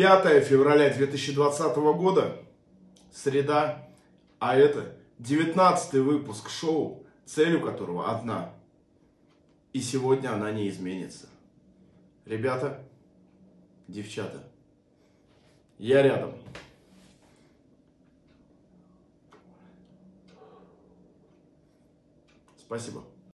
5 февраля 2020 года, среда, а это 19 выпуск шоу, целью которого одна. И сегодня она не изменится. Ребята, девчата, я рядом. Спасибо.